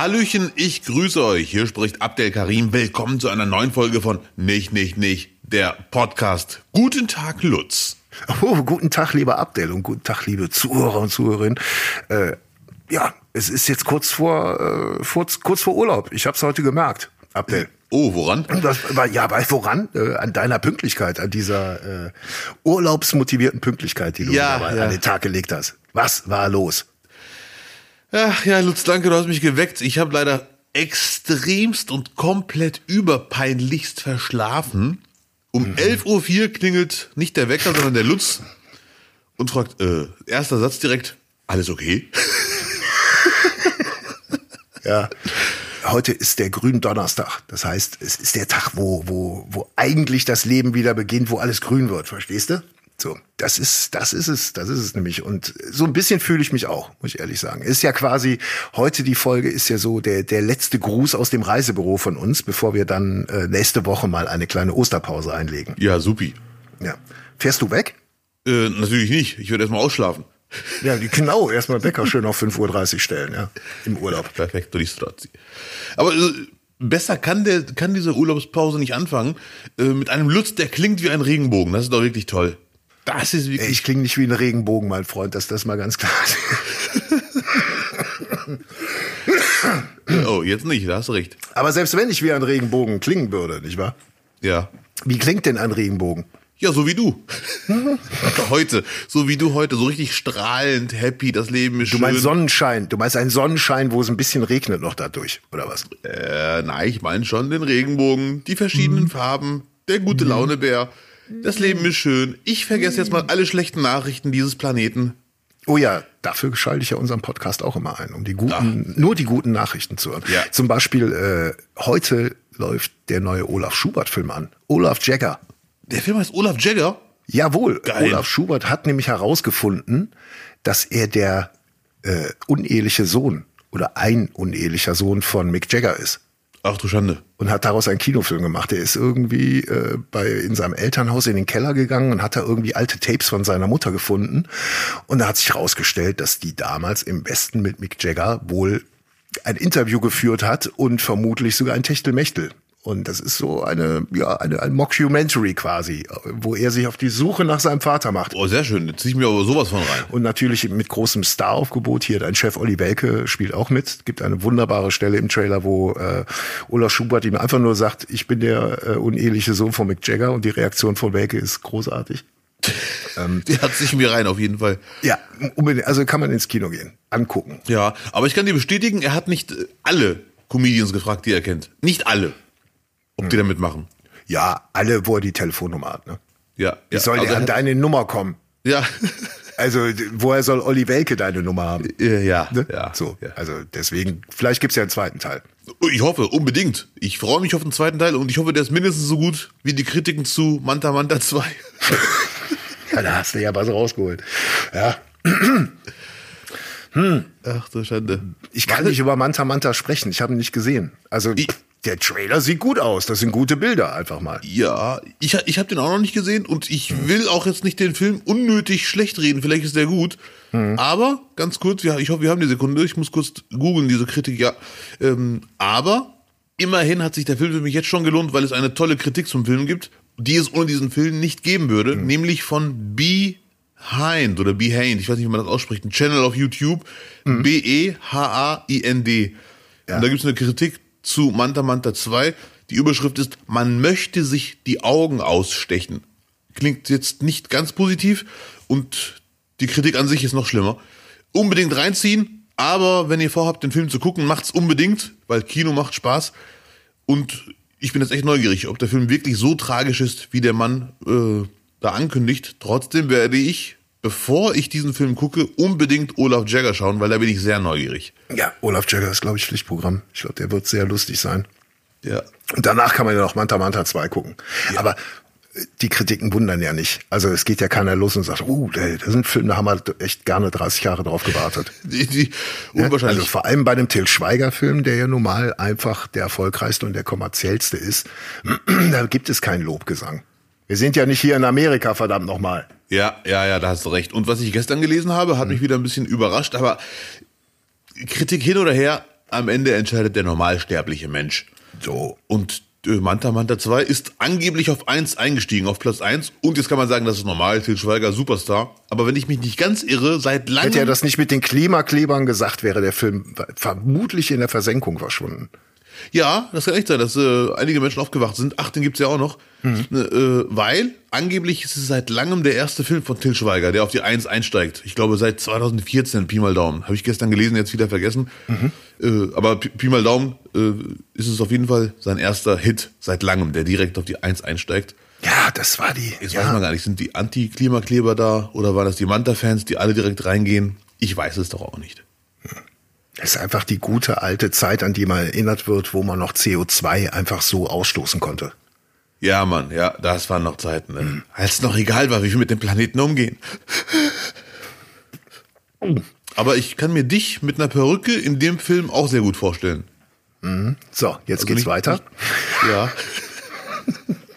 Hallöchen, ich grüße euch. Hier spricht Abdel Karim. Willkommen zu einer neuen Folge von Nicht, Nicht, Nicht, der Podcast. Guten Tag, Lutz. Oh, guten Tag, lieber Abdel und guten Tag, liebe Zuhörer und Zuhörerinnen. Äh, ja, es ist jetzt kurz vor, äh, vor, kurz vor Urlaub. Ich habe es heute gemerkt, Abdel. Oh, woran? Das ja, bei woran? Äh, an deiner Pünktlichkeit, an dieser äh, urlaubsmotivierten Pünktlichkeit, die du Ja, ja. an den Tag gelegt hast. Was war los? Ach ja, Lutz, danke, du hast mich geweckt. Ich habe leider extremst und komplett überpeinlichst verschlafen. Um 11.04 Uhr klingelt nicht der Wecker, sondern der Lutz und fragt, äh, erster Satz direkt, alles okay? Ja. Heute ist der Gründonnerstag. Das heißt, es ist der Tag, wo, wo, wo eigentlich das Leben wieder beginnt, wo alles grün wird. Verstehst du? So, das ist, das ist es, das ist es nämlich. Und so ein bisschen fühle ich mich auch, muss ich ehrlich sagen. Ist ja quasi, heute die Folge ist ja so der, der letzte Gruß aus dem Reisebüro von uns, bevor wir dann äh, nächste Woche mal eine kleine Osterpause einlegen. Ja, supi. Ja. Fährst du weg? Äh, natürlich nicht. Ich werde erstmal ausschlafen. Ja, die- genau, erstmal Wecker schön auf 5.30 Uhr stellen, ja. Im Urlaub. Perfekt, durch Strazi. Aber äh, besser kann, der, kann diese Urlaubspause nicht anfangen. Äh, mit einem Lutz, der klingt wie ein Regenbogen. Das ist doch wirklich toll. Das ist wirklich. Ich klinge nicht wie ein Regenbogen, mein Freund, dass das mal ganz klar ist. Oh, jetzt nicht, da hast du recht. Aber selbst wenn ich wie ein Regenbogen klingen würde, nicht wahr? Ja. Wie klingt denn ein Regenbogen? Ja, so wie du. heute. So wie du heute. So richtig strahlend, happy, das Leben ist Du schön. meinst Sonnenschein. Du meinst einen Sonnenschein, wo es ein bisschen regnet noch dadurch, oder was? äh, nein, ich meine schon den Regenbogen, die verschiedenen Mhm. Farben, der gute Launebär. Das Leben ist schön. Ich vergesse jetzt mal alle schlechten Nachrichten dieses Planeten. Oh ja, dafür schalte ich ja unseren Podcast auch immer ein, um die guten, nur die guten Nachrichten zu hören. Ja. Zum Beispiel, äh, heute läuft der neue Olaf Schubert-Film an. Olaf Jagger. Der Film heißt Olaf Jagger. Jawohl, Geil. Olaf Schubert hat nämlich herausgefunden, dass er der äh, uneheliche Sohn oder ein unehelicher Sohn von Mick Jagger ist. Ach du Schande. und hat daraus einen Kinofilm gemacht. Er ist irgendwie äh, bei in seinem Elternhaus in den Keller gegangen und hat da irgendwie alte Tapes von seiner Mutter gefunden. Und da hat sich herausgestellt, dass die damals im Westen mit Mick Jagger wohl ein Interview geführt hat und vermutlich sogar ein Techtelmechtel. Und das ist so eine, ja, eine, ein Mockumentary quasi, wo er sich auf die Suche nach seinem Vater macht. Oh, sehr schön. Jetzt zieh ich mir aber sowas von rein. Und natürlich mit großem Staraufgebot hier. Dein Chef Olli Welke spielt auch mit. Gibt eine wunderbare Stelle im Trailer, wo äh, Olaf Schubert ihm einfach nur sagt, ich bin der äh, uneheliche Sohn von Mick Jagger. Und die Reaktion von Welke ist großartig. Die hat sich mir rein, auf jeden Fall. Ja, unbedingt. Also kann man ins Kino gehen, angucken. Ja, aber ich kann dir bestätigen, er hat nicht alle Comedians gefragt, die er kennt. Nicht alle. Ob die da mitmachen. Ja, alle, wo er die Telefonnummer hat. Ne? Ja. Wie ja soll also der an er- deine Nummer kommen? Ja. Also woher soll Olli Welke deine Nummer haben? Ja, Ne? ja. So, Ja. also deswegen, vielleicht gibt's ja einen zweiten Teil. Ich hoffe, unbedingt. Ich freue mich auf den zweiten Teil und ich hoffe, der ist mindestens so gut wie die Kritiken zu Manta Manta 2. Ja, da hast du ja was rausgeholt. Ja, Ach du Schande. Ich kann nicht über Manta Manta sprechen. Ich habe ihn nicht gesehen. Also Ich- der Trailer sieht gut aus. Das sind gute Bilder einfach mal. Ja, ich, ich habe den auch noch nicht gesehen und ich will auch jetzt nicht den Film unnötig schlecht reden. Vielleicht ist der gut. Aber, ganz kurz, ja, ich hoffe, wir haben die Sekunde. Ich muss kurz googeln, diese Kritik, ja. Ähm, aber immerhin hat sich der Film für mich jetzt schon gelohnt, weil es eine tolle Kritik zum Film gibt, die es ohne diesen Film nicht geben würde, nämlich von Behind oder Behind, ich weiß nicht, wie man das ausspricht, ein Channel auf YouTube, E B-E-H-A-I-N-D. Und da gibt es eine Kritik zu Manta Manta 2. Die Überschrift ist, man möchte sich die Augen ausstechen. Klingt jetzt nicht ganz positiv und die Kritik an sich ist noch schlimmer. Unbedingt reinziehen, aber wenn ihr vorhabt, den Film zu gucken, macht's unbedingt, weil Kino macht Spaß. Und ich bin jetzt echt neugierig, ob der Film wirklich so tragisch ist, wie der Mann äh, da ankündigt. Trotzdem werde ich, bevor ich diesen Film gucke, unbedingt Olaf Jagger schauen, weil da bin ich sehr neugierig. Ja, Olaf Jagger ist, glaube ich, Pflichtprogramm. Ich glaube, der wird sehr lustig sein. Ja. Und danach kann man ja noch Manta Manta 2 gucken. Aber äh, die Kritiken wundern ja nicht. Also es geht ja keiner los und sagt, uh, da da sind Filme, da haben wir echt gerne 30 Jahre drauf gewartet. Die, die, Ja, unwahrscheinlich. Also vor allem bei dem Till Schweiger-Film, der ja normal einfach der erfolgreichste und der kommerziellste ist, da gibt es keinen Lobgesang. Wir sind ja nicht hier in Amerika, verdammt nochmal. Ja, ja, ja, da hast du recht. Und was ich gestern gelesen habe, hat mich wieder ein bisschen überrascht, aber Kritik hin oder her, am Ende entscheidet der normalsterbliche Mensch. So. Und äh, Manta Manta 2 ist angeblich auf 1 eingestiegen, auf Platz 1. Und jetzt kann man sagen, das ist normal, Til Schweiger, Superstar. Aber wenn ich mich nicht ganz irre, seit langem... Hätte er das nicht mit den Klimaklebern gesagt, wäre der Film vermutlich in der Versenkung verschwunden. Ja, das kann echt sein, dass äh, einige Menschen aufgewacht sind. Ach, den gibt's ja auch noch. Mhm. Äh, weil angeblich ist es seit langem der erste Film von Till Schweiger, der auf die Eins einsteigt. Ich glaube seit 2014, Pi mal Daumen. Habe ich gestern gelesen, jetzt wieder vergessen. Mhm. Äh, aber Pi, Pi, mal Daumen äh, ist es auf jeden Fall sein erster Hit seit langem, der direkt auf die Eins einsteigt. Ja, das war die. Jetzt ja. weiß man gar nicht, sind die Anti-Klimakleber da oder waren das die Manta-Fans, die alle direkt reingehen? Ich weiß es doch auch nicht. Das ist einfach die gute alte Zeit, an die man erinnert wird, wo man noch CO2 einfach so ausstoßen konnte. Ja, Mann, ja, das waren noch Zeiten, ne? Mhm. als es noch egal war, wie wir mit dem Planeten umgehen. Aber ich kann mir dich mit einer Perücke in dem Film auch sehr gut vorstellen. Mhm. So, jetzt also geht's nicht, weiter. Nicht, ja.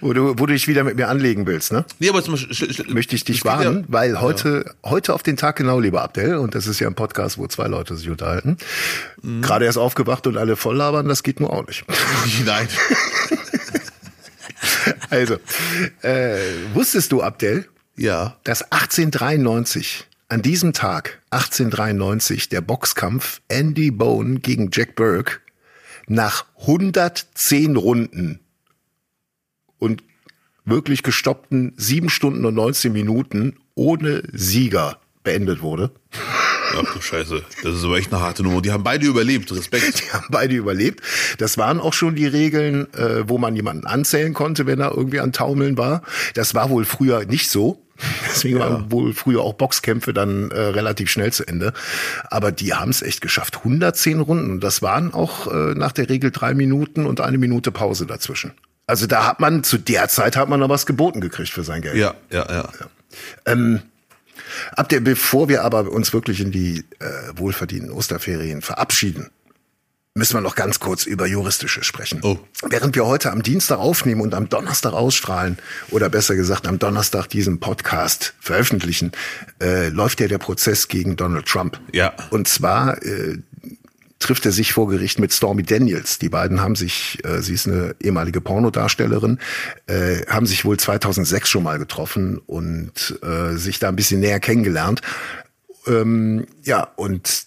wo, du, wo du dich wieder mit mir anlegen willst, ne? Nee, aber zum möchte ich dich warnen, ja, weil heute, ja. heute auf den Tag genau, lieber Abdel, und das ist ja ein Podcast, wo zwei Leute sich unterhalten, mhm. gerade erst aufgewacht und alle voll labern, das geht nur auch nicht. Nein. also, äh, wusstest du, Abdel, ja. dass 1893 an diesem Tag, 1893, der Boxkampf Andy Bone gegen Jack Burke nach 110 Runden und wirklich gestoppten sieben Stunden und 19 Minuten ohne Sieger beendet wurde. Ach du Scheiße, das ist aber echt eine harte Nummer. Die haben beide überlebt, Respekt. Die haben beide überlebt. Das waren auch schon die Regeln, äh, wo man jemanden anzählen konnte, wenn er irgendwie an Taumeln war. Das war wohl früher nicht so. Deswegen ja. waren wohl früher auch Boxkämpfe dann äh, relativ schnell zu Ende. Aber die haben es echt geschafft. 110 Runden. Das waren auch äh, nach der Regel drei Minuten und eine Minute Pause dazwischen. Also da hat man, zu der Zeit hat man noch was geboten gekriegt für sein Geld. Ja, ja, ja. ja. Ähm, ab der, bevor wir aber uns wirklich in die äh, wohlverdienten Osterferien verabschieden, müssen wir noch ganz kurz über juristische sprechen. Oh. Während wir heute am Dienstag aufnehmen und am Donnerstag ausstrahlen, oder besser gesagt am Donnerstag diesen Podcast veröffentlichen, äh, läuft ja der Prozess gegen Donald Trump. Ja. Und zwar äh, trifft er sich vor Gericht mit Stormy Daniels. Die beiden haben sich, äh, sie ist eine ehemalige Pornodarstellerin, äh, haben sich wohl 2006 schon mal getroffen und äh, sich da ein bisschen näher kennengelernt. Ähm, ja, und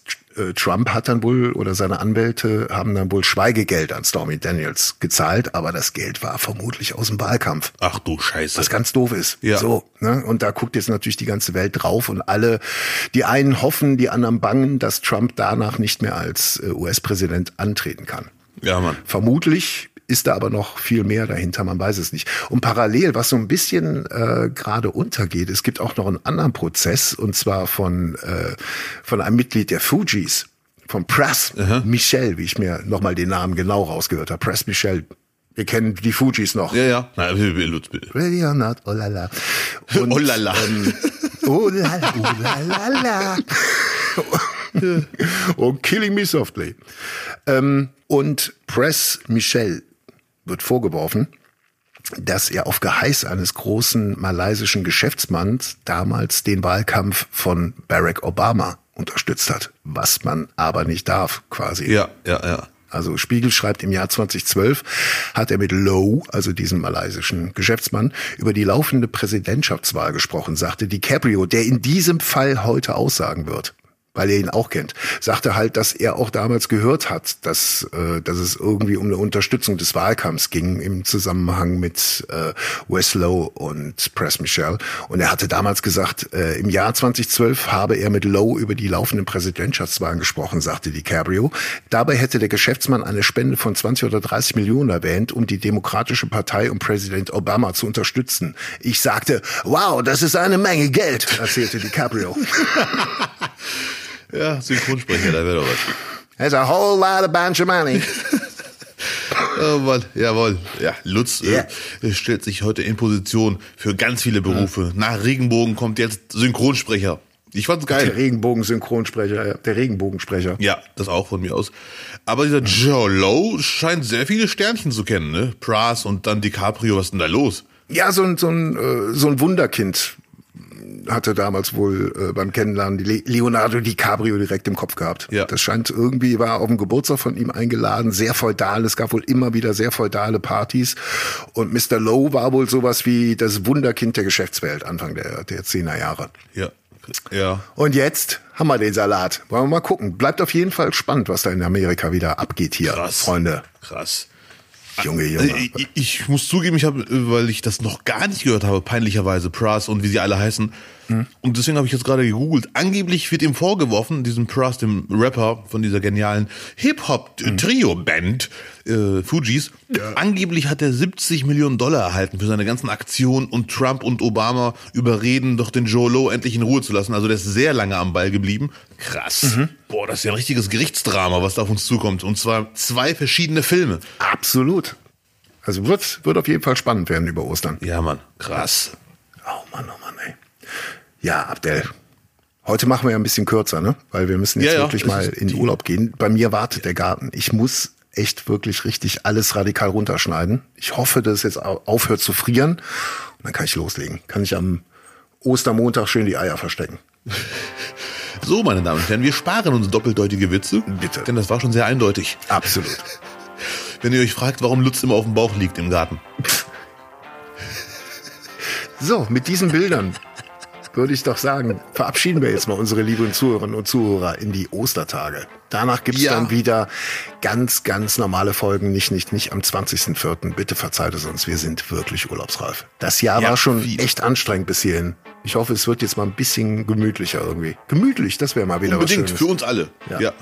Trump hat dann wohl oder seine Anwälte haben dann wohl Schweigegeld an Stormy Daniels gezahlt, aber das Geld war vermutlich aus dem Wahlkampf. Ach du Scheiße. Was ganz doof ist. Ja. So, ne? Und da guckt jetzt natürlich die ganze Welt drauf und alle, die einen hoffen, die anderen bangen, dass Trump danach nicht mehr als äh, US-Präsident antreten kann. Ja, Mann. Vermutlich ist da aber noch viel mehr dahinter, man weiß es nicht. Und parallel, was so ein bisschen äh, gerade untergeht, es gibt auch noch einen anderen Prozess, und zwar von, äh, von einem Mitglied der Fujis, von Press Aha. Michel, wie ich mir nochmal den Namen genau rausgehört habe. Press Michel, wir kennen die Fujis noch. Ja, ja. Na, Lutz, bitte. Ready or not, oh la la. Und, oh la la. Ähm, oh la, oh la la la. und Killing Me Softly. Ähm, und Press Michel wird vorgeworfen, dass er auf Geheiß eines großen malaysischen Geschäftsmanns damals den Wahlkampf von Barack Obama unterstützt hat, was man aber nicht darf, quasi. Ja, ja, ja. Also Spiegel schreibt, im Jahr 2012 hat er mit Lowe, also diesem malaysischen Geschäftsmann, über die laufende Präsidentschaftswahl gesprochen, sagte DiCaprio, der in diesem Fall heute aussagen wird weil er ihn auch kennt, sagte halt, dass er auch damals gehört hat, dass, äh, dass es irgendwie um eine Unterstützung des Wahlkampfs ging im Zusammenhang mit äh, Weslow und Press Michelle. Und er hatte damals gesagt, äh, im Jahr 2012 habe er mit Lowe über die laufenden Präsidentschaftswahlen gesprochen, sagte DiCaprio. Dabei hätte der Geschäftsmann eine Spende von 20 oder 30 Millionen erwähnt, um die Demokratische Partei und Präsident Obama zu unterstützen. Ich sagte, wow, das ist eine Menge Geld, erzählte DiCaprio. Ja, Synchronsprecher, da wäre doch was. There's a whole lot of bunch of money. Oh Mann, jawohl. Ja, Lutz yeah. äh, stellt sich heute in Position für ganz viele Berufe. Nach Regenbogen kommt jetzt Synchronsprecher. Ich fand's geil. Der Regenbogen-Synchronsprecher, der Regenbogensprecher. Ja, das auch von mir aus. Aber dieser Joe Lowe scheint sehr viele Sternchen zu kennen, ne? Pras und dann DiCaprio, was ist denn da los? Ja, so ein, so ein, äh, so ein Wunderkind hatte damals wohl äh, beim Kennenlernen die Leonardo DiCaprio direkt im Kopf gehabt. Ja. Das scheint irgendwie, war auf dem Geburtstag von ihm eingeladen, sehr feudal. Es gab wohl immer wieder sehr feudale Partys. Und Mr. Lowe war wohl sowas wie das Wunderkind der Geschäftswelt Anfang der, der 10er Jahre. Ja. Ja. Und jetzt haben wir den Salat. Wollen wir mal gucken. Bleibt auf jeden Fall spannend, was da in Amerika wieder abgeht hier, Krass. Freunde. Krass. Junge, Junge. Also ich, ich muss zugeben, ich habe, weil ich das noch gar nicht gehört habe, peinlicherweise Pras und wie sie alle heißen. Und deswegen habe ich jetzt gerade gegoogelt. Angeblich wird ihm vorgeworfen, diesem Pras, dem Rapper von dieser genialen Hip-Hop-Trio-Band äh, Fujis, angeblich hat er 70 Millionen Dollar erhalten für seine ganzen Aktionen und Trump und Obama überreden, doch den Joe Low endlich in Ruhe zu lassen. Also der ist sehr lange am Ball geblieben. Krass. Boah, das ist ja ein richtiges Gerichtsdrama, was da auf uns zukommt. Und zwar zwei verschiedene Filme. Absolut. Also wird, wird auf jeden Fall spannend werden über Ostern. Ja, Mann, krass. Oh Mann, oh Mann. Ja, Abdel. Heute machen wir ja ein bisschen kürzer, ne? Weil wir müssen jetzt Ja, ja, wirklich es mal in den Urlaub gehen. Bei mir wartet der Garten. Ich muss echt wirklich richtig alles radikal runterschneiden. Ich hoffe, dass es jetzt au- aufhört zu frieren. Und dann kann ich loslegen. Kann ich am Ostermontag schön die Eier verstecken. So, meine Damen und Herren, wir sparen uns doppeldeutige Witze. Bitte. Denn das war schon sehr eindeutig. Absolut. Wenn ihr euch fragt, warum Lutz immer auf dem Bauch liegt im Garten. So, mit diesen Bildern würde ich doch sagen, verabschieden wir jetzt mal unsere lieben Zuhörerinnen und Zuhörer in die Ostertage. Danach gibt's Ja. dann wieder ganz, ganz normale Folgen. Nicht, nicht, nicht am 20.04. Bitte verzeiht es uns, wir sind wirklich urlaubsreif. Das Jahr Ja, war schon viel. echt anstrengend bis hierhin. Ich hoffe, es wird jetzt mal ein bisschen gemütlicher irgendwie. Gemütlich, das wäre mal wieder Unbedingt, was Schönes. für uns alle. Ja, ja.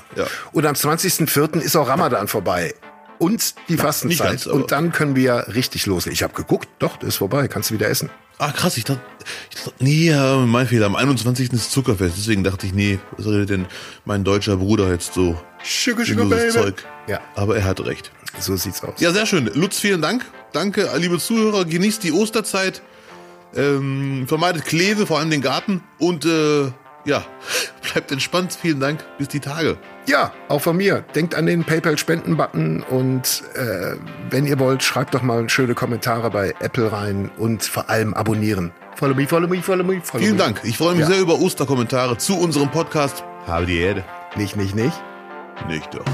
Und am 20.04. ist auch Ramadan vorbei. Und die Fastenzeit. ganz, und dann können wir richtig loslegen. Ich habe geguckt, doch, das ist vorbei, kannst du wieder essen. Ah, krass, ich dachte, ich dachte, nee, mein Fehler. Am 21. ist Zuckerfest. Deswegen dachte ich, nee, was soll denn mein deutscher Bruder jetzt so Sugar, sinnloses Zeug? Ja, Aber er hatte recht. so sieht's aus. Ja, sehr schön. Lutz, vielen Dank. Danke, liebe Zuhörer. Genießt die Osterzeit. Ähm, vermeidet Kleve, vor allem den Garten. Und äh, ja, bleibt entspannt. Vielen Dank. Bis die Tage. Ja, auch von mir. Denkt an den PayPal-Spenden-Button und äh, wenn ihr wollt, schreibt doch mal schöne Kommentare bei Apple rein und vor allem abonnieren. Follow me, follow me, follow me, follow Vielen me. Dank. Ich freue mich Ja. sehr über Osterkommentare zu unserem Podcast. Habe die Erde. Nicht, nicht, nicht. Nicht doch.